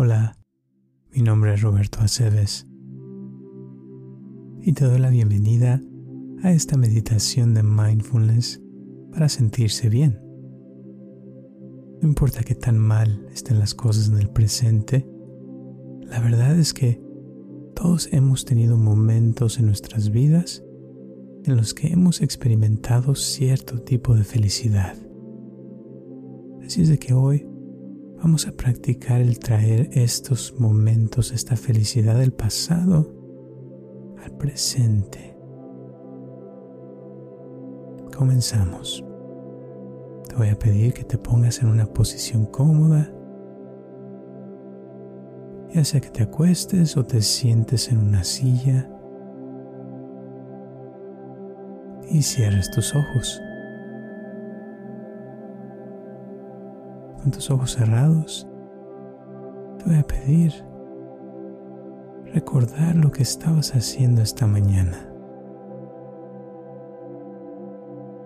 Hola, mi nombre es Roberto Aceves y te doy la bienvenida a esta meditación de mindfulness para sentirse bien. No importa qué tan mal estén las cosas en el presente, la verdad es que todos hemos tenido momentos en nuestras vidas en los que hemos experimentado cierto tipo de felicidad. Así es de que hoy vamos a practicar el traer estos momentos, esta felicidad del pasado, al presente. Comenzamos. Te voy a pedir que te pongas en una posición cómoda, ya sea que te acuestes o te sientes en una silla y cierres tus ojos. Con tus ojos cerrados, te voy a pedir recordar lo que estabas haciendo esta mañana.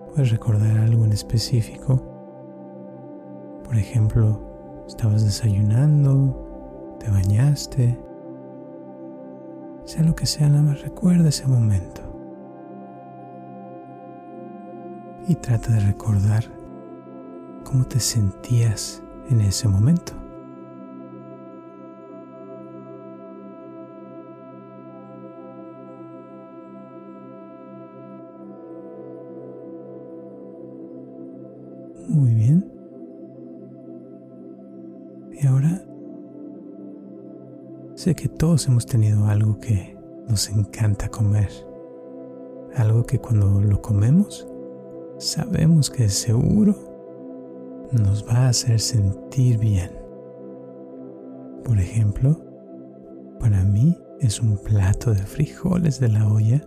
Puedes recordar algo en específico. Por ejemplo, estabas desayunando, te bañaste. Sea lo que sea, nada más recuerda ese momento. Y trata de recordar cómo te sentías en ese momento. Muy bien. Y ahora sé que todos hemos tenido algo que nos encanta comer. Algo que cuando lo comemos sabemos que seguro nos va a hacer sentir bien. Por ejemplo, para mí es un plato de frijoles de la olla,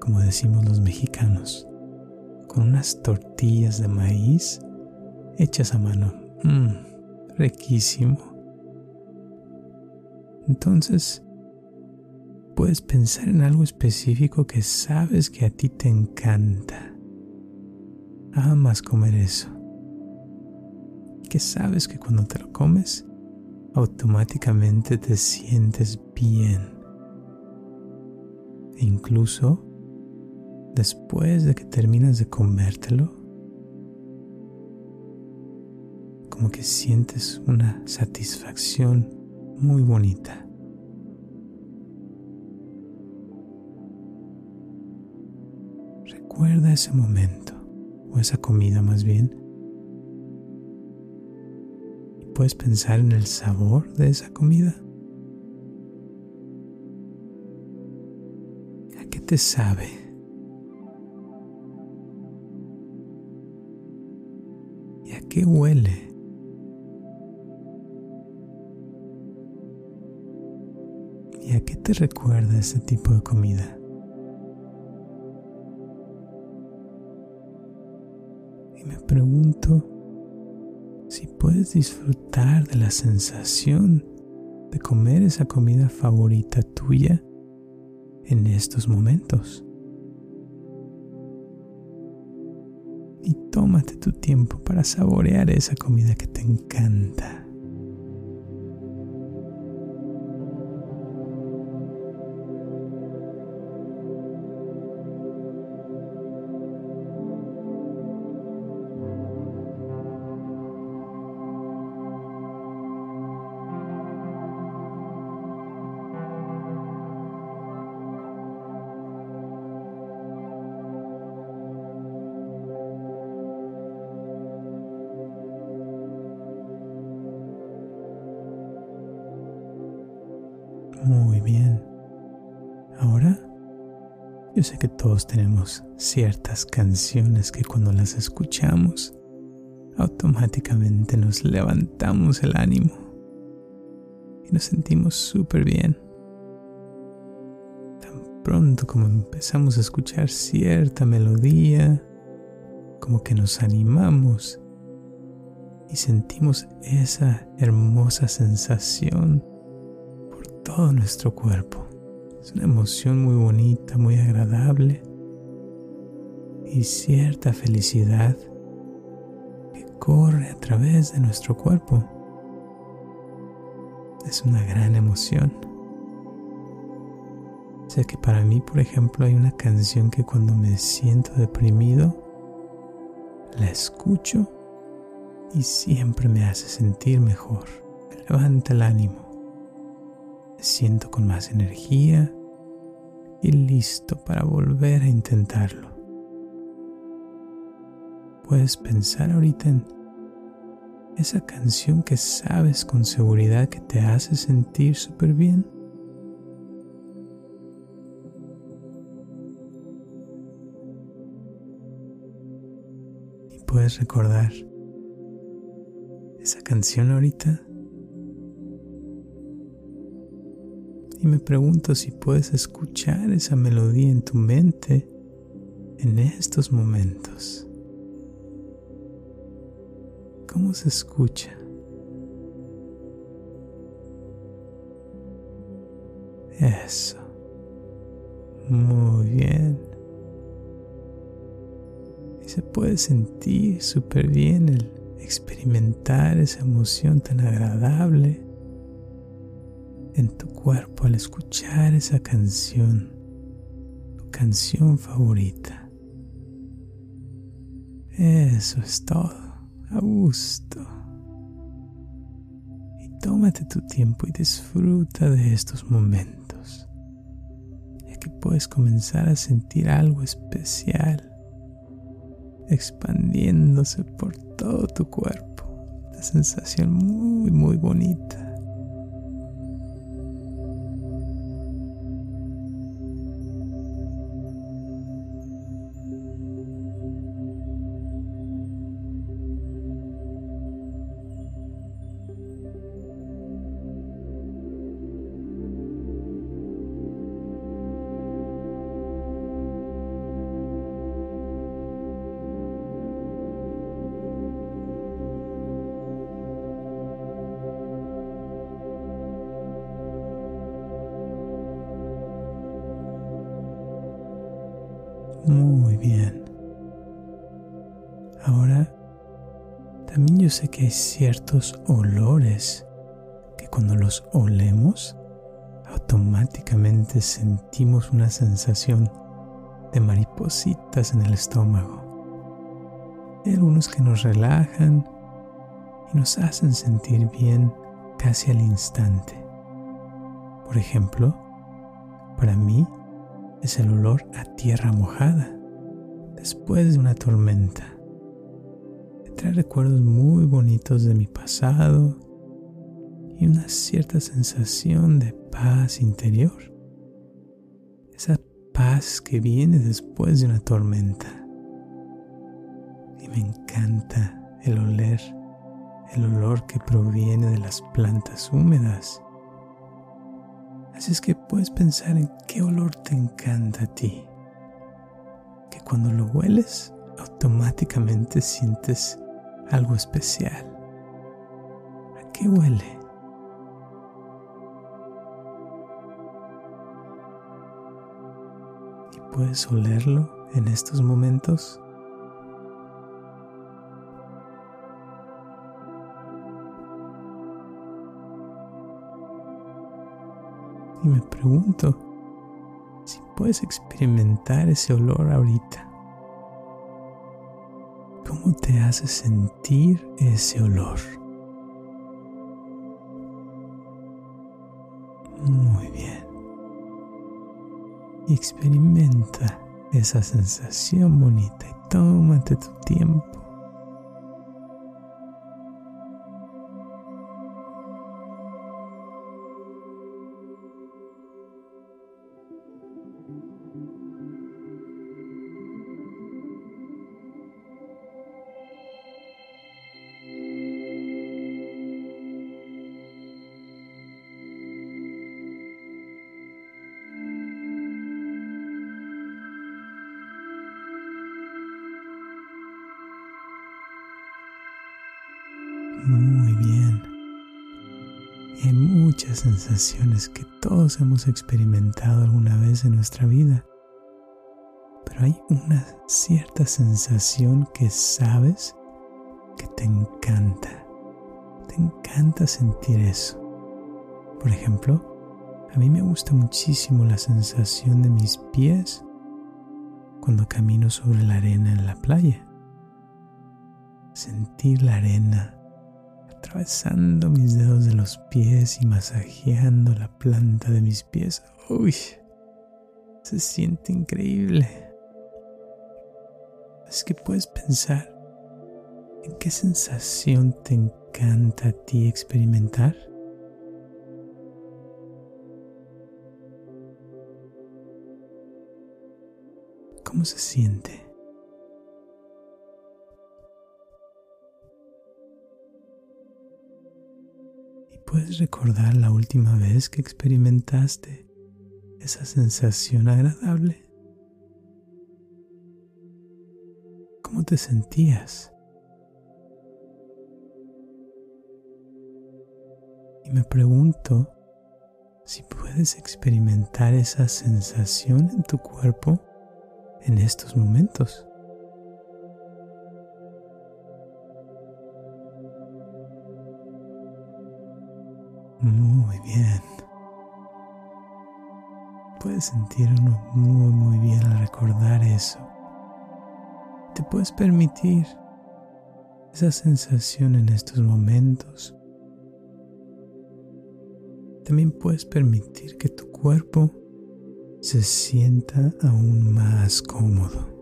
como decimos los mexicanos, con unas tortillas de maíz hechas a mano. Mmm, riquísimo. Entonces, puedes pensar en algo específico que sabes que a ti te encanta. Amas comer eso. Que sabes que cuando te lo comes, automáticamente te sientes bien. E incluso después de que terminas de comértelo, como que sientes una satisfacción muy bonita. Recuerda ese momento, o esa comida más bien, puedes pensar en el sabor de esa comida. ¿A qué te sabe? ¿Y a qué huele? ¿Y a qué te recuerda ese tipo de comida? Y me pregunto si puedes disfrutar de la sensación de comer esa comida favorita tuya en estos momentos. Y tómate tu tiempo para saborear esa comida que te encanta. Muy bien. Ahora, yo sé que todos tenemos ciertas canciones que cuando las escuchamos, automáticamente nos levantamos el ánimo. y nos sentimos súper bien. Tan pronto como empezamos a escuchar cierta melodía, como que nos animamos y sentimos esa hermosa sensación todo nuestro cuerpo. Es una emoción muy bonita, muy agradable y cierta felicidad que corre a través de nuestro cuerpo. Es una gran emoción. Sea que para mí, por ejemplo, hay una canción que cuando me siento deprimido, la escucho y siempre me hace sentir mejor. Me levanta el ánimo. Siento con más energía y listo para volver a intentarlo. Puedes pensar ahorita en esa canción que sabes con seguridad que te hace sentir súper bien. Y puedes recordar esa canción ahorita. Y me pregunto si puedes escuchar esa melodía en tu mente en estos momentos. ¿Cómo se escucha? Eso. Muy bien. Y se puede sentir súper bien el experimentar esa emoción tan agradable en tu cuerpo al escuchar esa canción, tu canción favorita. Eso es todo a gusto. Y tómate tu tiempo y disfruta de estos momentos, ya que puedes comenzar a sentir algo especial expandiéndose por todo tu cuerpo. Una sensación muy, muy bonita. Yo sé que hay ciertos olores que cuando los olemos, automáticamente sentimos una sensación de maripositas en el estómago. Hay algunos que nos relajan y nos hacen sentir bien casi al instante. Por ejemplo, para mí, es el olor a tierra mojada después de una tormenta. Trae recuerdos muy bonitos de mi pasado y una cierta sensación de paz interior. Esa paz que viene después de una tormenta. Y me encanta el oler, el olor que proviene de las plantas húmedas Así es que puedes pensar en qué olor te encanta a ti. Que cuando lo hueles, automáticamente sientes algo especial. ¿A qué huele? ¿Y puedes olerlo en estos momentos? y me pregunto si puedes experimentar ese olor ahorita. ¿Cómo te hace sentir ese olor? Muy bien. Experimenta esa sensación bonita y tómate tu tiempo. Hay muchas sensaciones que todos hemos experimentado alguna vez en nuestra vida. Pero hay una cierta sensación que sabes que te encanta. Te encanta sentir eso. Por ejemplo, a mí me gusta muchísimo la sensación de mis pies cuando camino sobre la arena en la playa. Sentir la arena atravesando mis dedos de los pies y masajeando la planta de mis pies. Uy, se siente increíble. Es que puedes pensar en qué sensación te encanta a ti experimentar. ¿Cómo se siente? Puedes recordar la última vez que experimentaste esa sensación agradable? ¿Cómo te sentías? Y me pregunto si puedes experimentar esa sensación en tu cuerpo en estos momentos. Muy bien. Puedes sentirlo muy muy bien al recordar eso. Te puedes permitir esa sensación en estos momentos. También puedes permitir que tu cuerpo se sienta aún más cómodo.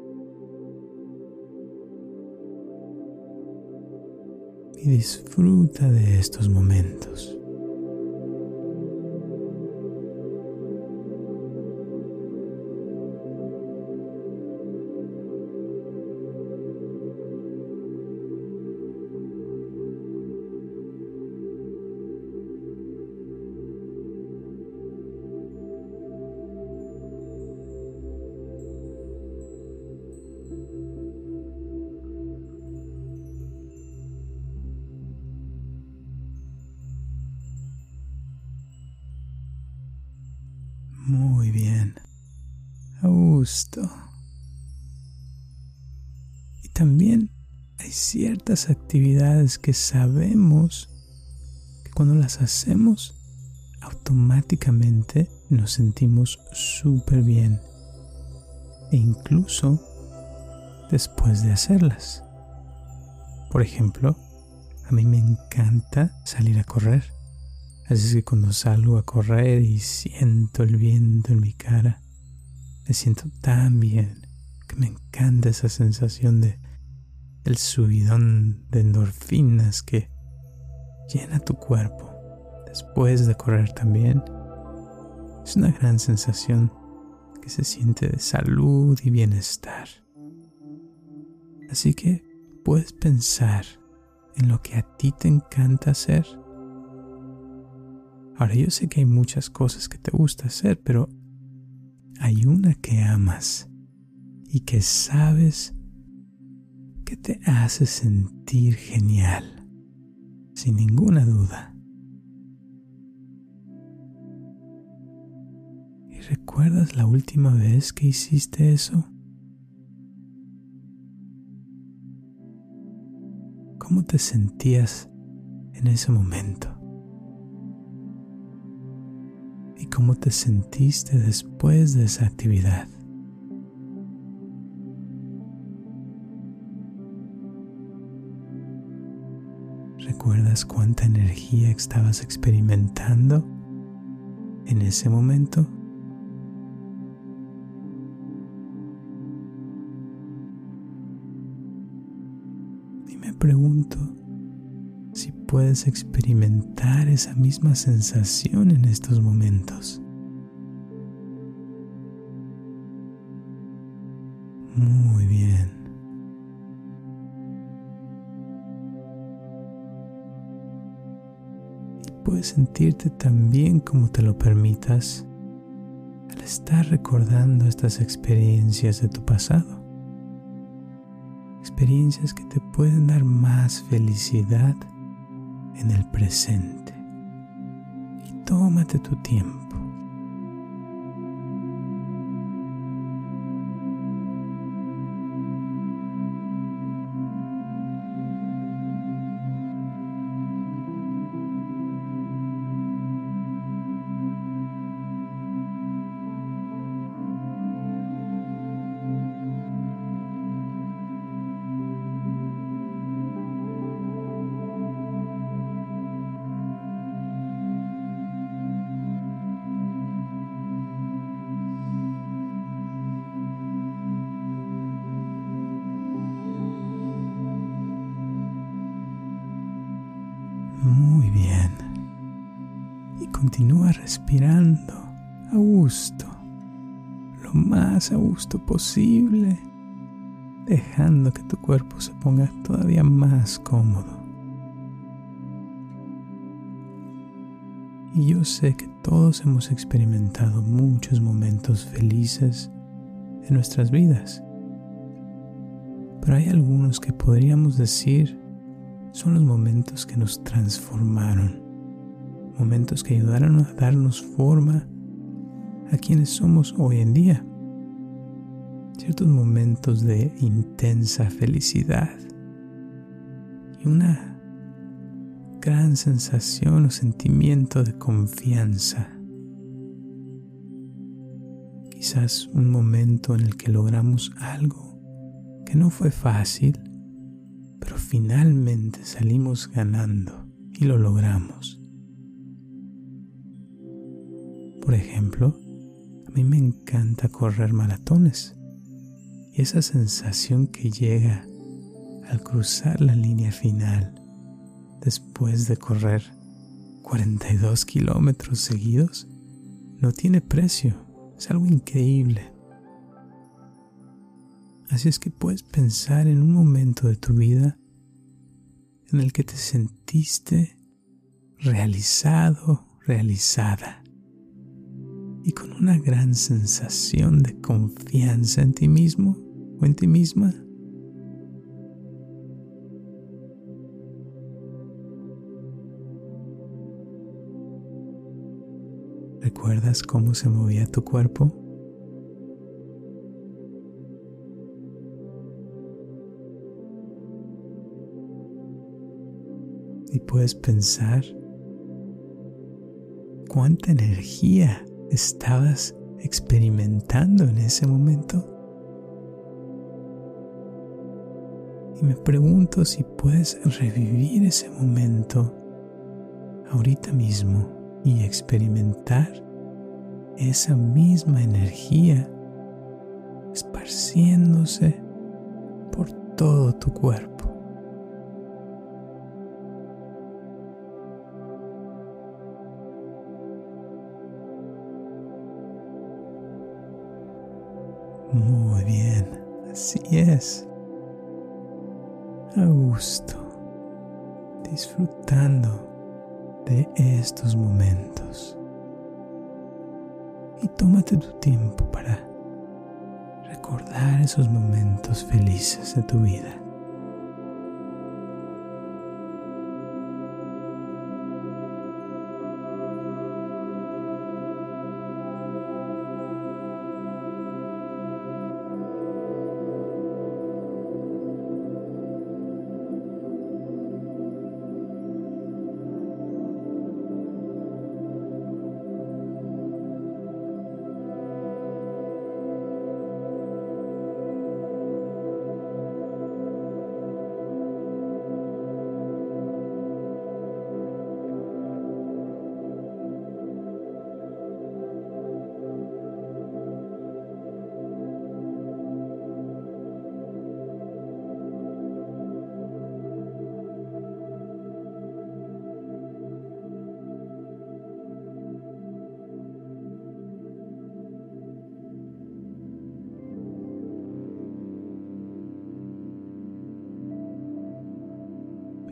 Y disfruta de estos momentos. Y también hay ciertas actividades que sabemos que cuando las hacemos automáticamente nos sentimos súper bien. E incluso después de hacerlas. Por ejemplo, a mí me encanta salir a correr. Así es que cuando salgo a correr y siento el viento en mi cara, me siento tan bien que me encanta esa sensación de el subidón de endorfinas que llena tu cuerpo después de correr también. Es una gran sensación que se siente de salud y bienestar. Así que puedes pensar en lo que a ti te encanta hacer Ahora yo sé que hay muchas cosas que te gusta hacer, pero hay una que amas y que sabes que te hace sentir genial, sin ninguna duda. ¿Y recuerdas la última vez que hiciste eso? ¿Cómo te sentías en ese momento? Cómo te sentiste después de esa actividad. ¿Recuerdas cuánta energía estabas experimentando en ese momento? Y me pregunto, puedes experimentar esa misma sensación en estos momentos. Muy bien. Y puedes sentirte tan bien como te lo permitas al estar recordando estas experiencias de tu pasado. Experiencias que te pueden dar más felicidad en el presente. Y tómate tu tiempo. Continúa respirando a gusto, lo más a gusto posible, dejando que tu cuerpo se ponga todavía más cómodo. Y yo sé que todos hemos experimentado muchos momentos felices en nuestras vidas, pero hay algunos que podríamos decir son los momentos que nos transformaron, momentos que ayudaron a darnos forma a quienes somos hoy en día. Ciertos momentos de intensa felicidad y una gran sensación o sentimiento de confianza. Quizás un momento en el que logramos algo que no fue fácil, pero finalmente salimos ganando y lo logramos. Por ejemplo, a mí me encanta correr maratones. Y esa sensación que llega al cruzar la línea final después de correr 42 kilómetros seguidos no tiene precio, es algo increíble. Así es que puedes pensar en un momento de tu vida en el que te sentiste realizado, realizada y con una gran sensación de confianza en ti mismo o en ti misma. ¿Recuerdas cómo se movía tu cuerpo? y puedes pensar cuánta energía estabas experimentando en ese momento. Y me pregunto si puedes revivir ese momento ahorita mismo y experimentar esa misma energía esparciéndose por todo tu cuerpo. A gusto, disfrutando de estos momentos. Y tómate tu tiempo para recordar esos momentos felices de tu vida.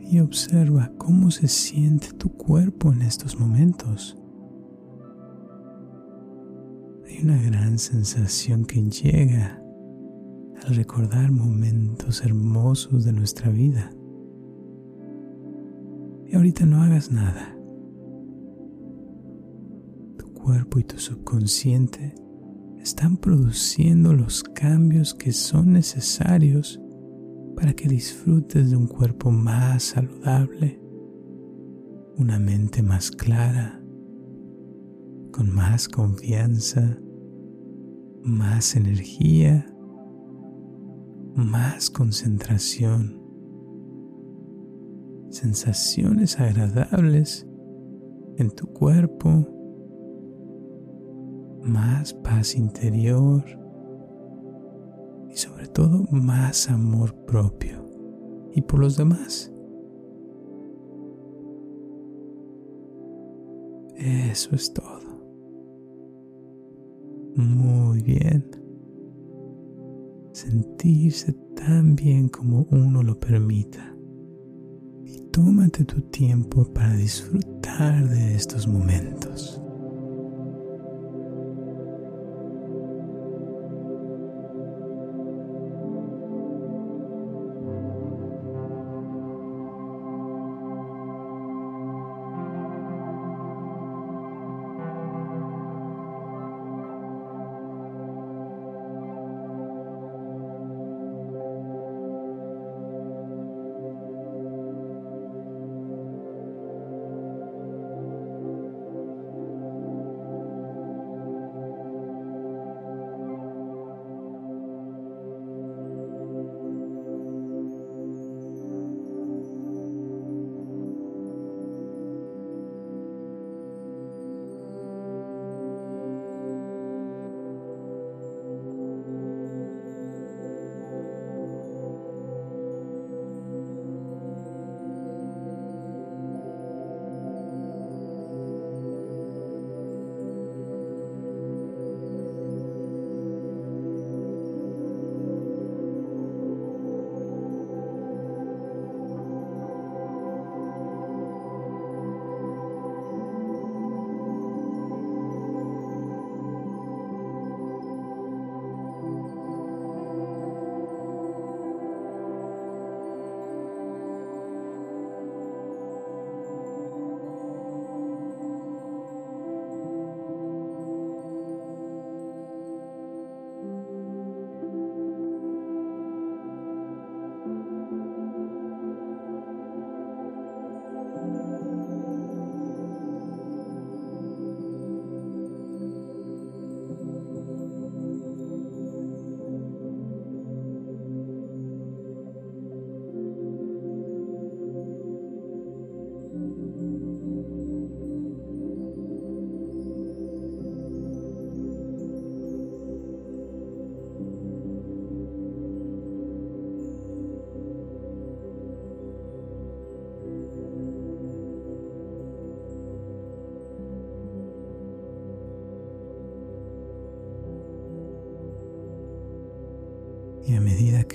Y observa cómo se siente tu cuerpo en estos momentos. Hay una gran sensación que llega al recordar momentos hermosos de nuestra vida. Y ahorita no hagas nada. Tu cuerpo y tu subconsciente están produciendo los cambios que son necesarios para que disfrutes de un cuerpo más saludable, una mente más clara, con más confianza, más energía, más concentración, sensaciones agradables en tu cuerpo, más paz interior todo más amor propio y por los demás. Eso es todo. Muy bien. Sentirse tan bien como uno lo permita. Y tómate tu tiempo para disfrutar de estos momentos.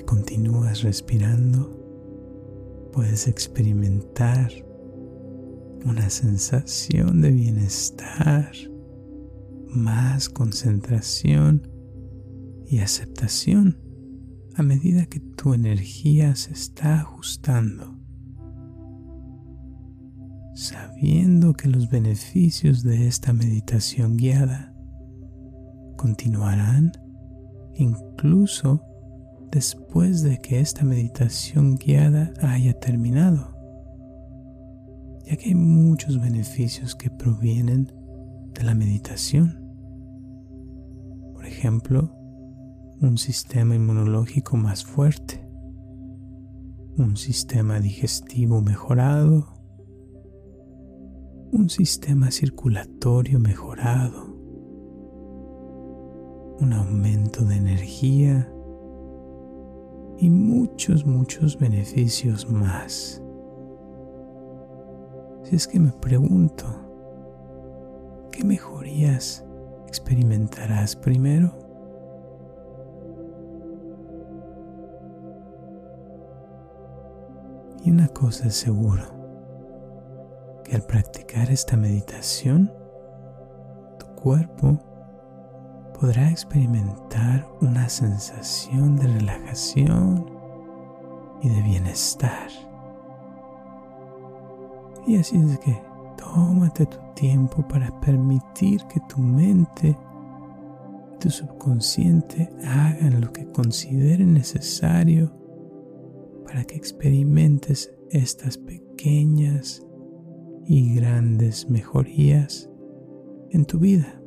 Continúas respirando, puedes experimentar una sensación de bienestar, más concentración y aceptación a medida que tu energía se está ajustando, sabiendo que los beneficios de esta meditación guiada continuarán incluso después de que esta meditación guiada haya terminado, ya que hay muchos beneficios que provienen de la meditación. Por ejemplo, un sistema inmunológico más fuerte, un sistema digestivo mejorado, un sistema circulatorio mejorado, un aumento de energía, y muchos, muchos beneficios más. Si es que me pregunto, ¿qué mejorías experimentarás primero? Y una cosa es seguro, que al practicar esta meditación, tu cuerpo podrá experimentar una sensación de relajación y de bienestar. Y así es que tómate tu tiempo para permitir que tu mente y tu subconsciente hagan lo que consideren necesario para que experimentes estas pequeñas y grandes mejorías en tu vida.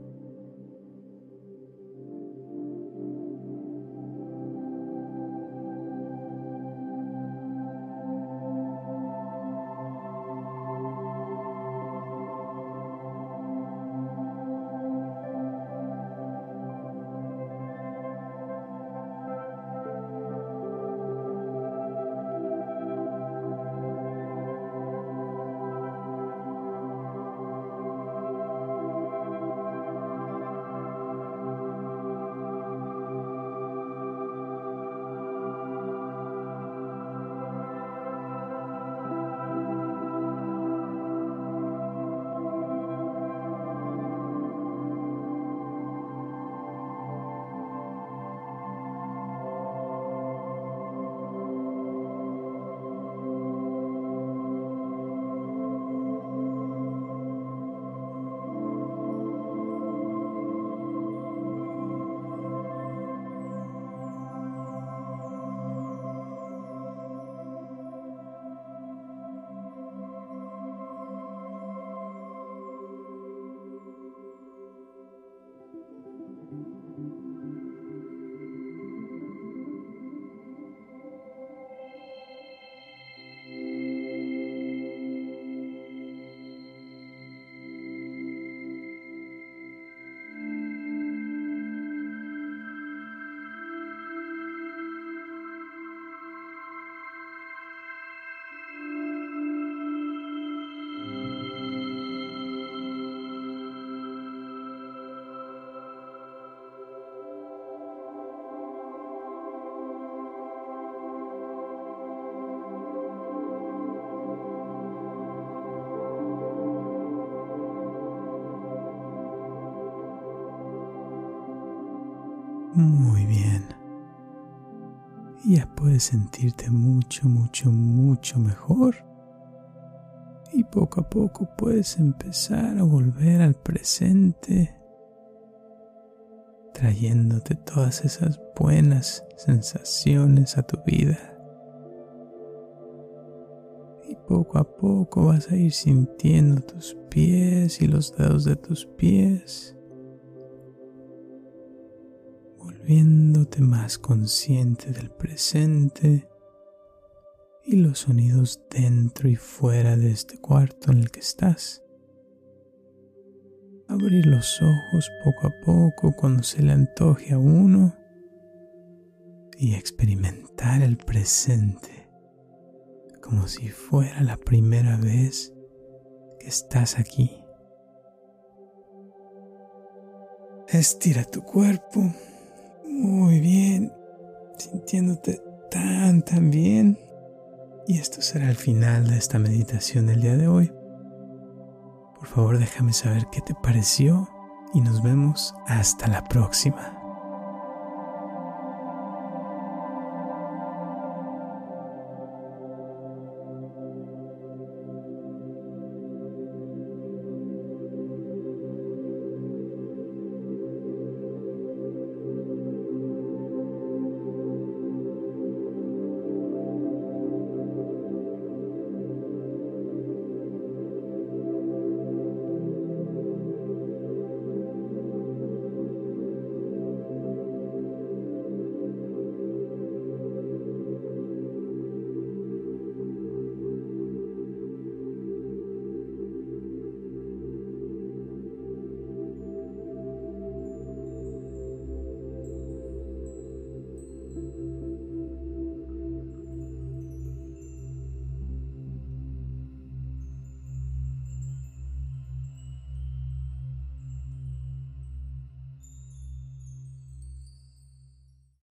Muy bien. Ya puedes sentirte mucho, mucho, mucho mejor. Y poco a poco puedes empezar a volver al presente, trayéndote todas esas buenas sensaciones a tu vida. Y poco a poco vas a ir sintiendo tus pies y los dedos de tus pies volviéndote más consciente del presente y los sonidos dentro y fuera de este cuarto en el que estás. Abrir los ojos poco a poco cuando se le antoje a uno y experimentar el presente como si fuera la primera vez que estás aquí. Estira tu cuerpo muy bien, sintiéndote tan, tan bien. Y esto será el final de esta meditación del día de hoy. Por favor déjame saber qué te pareció y nos vemos hasta la próxima.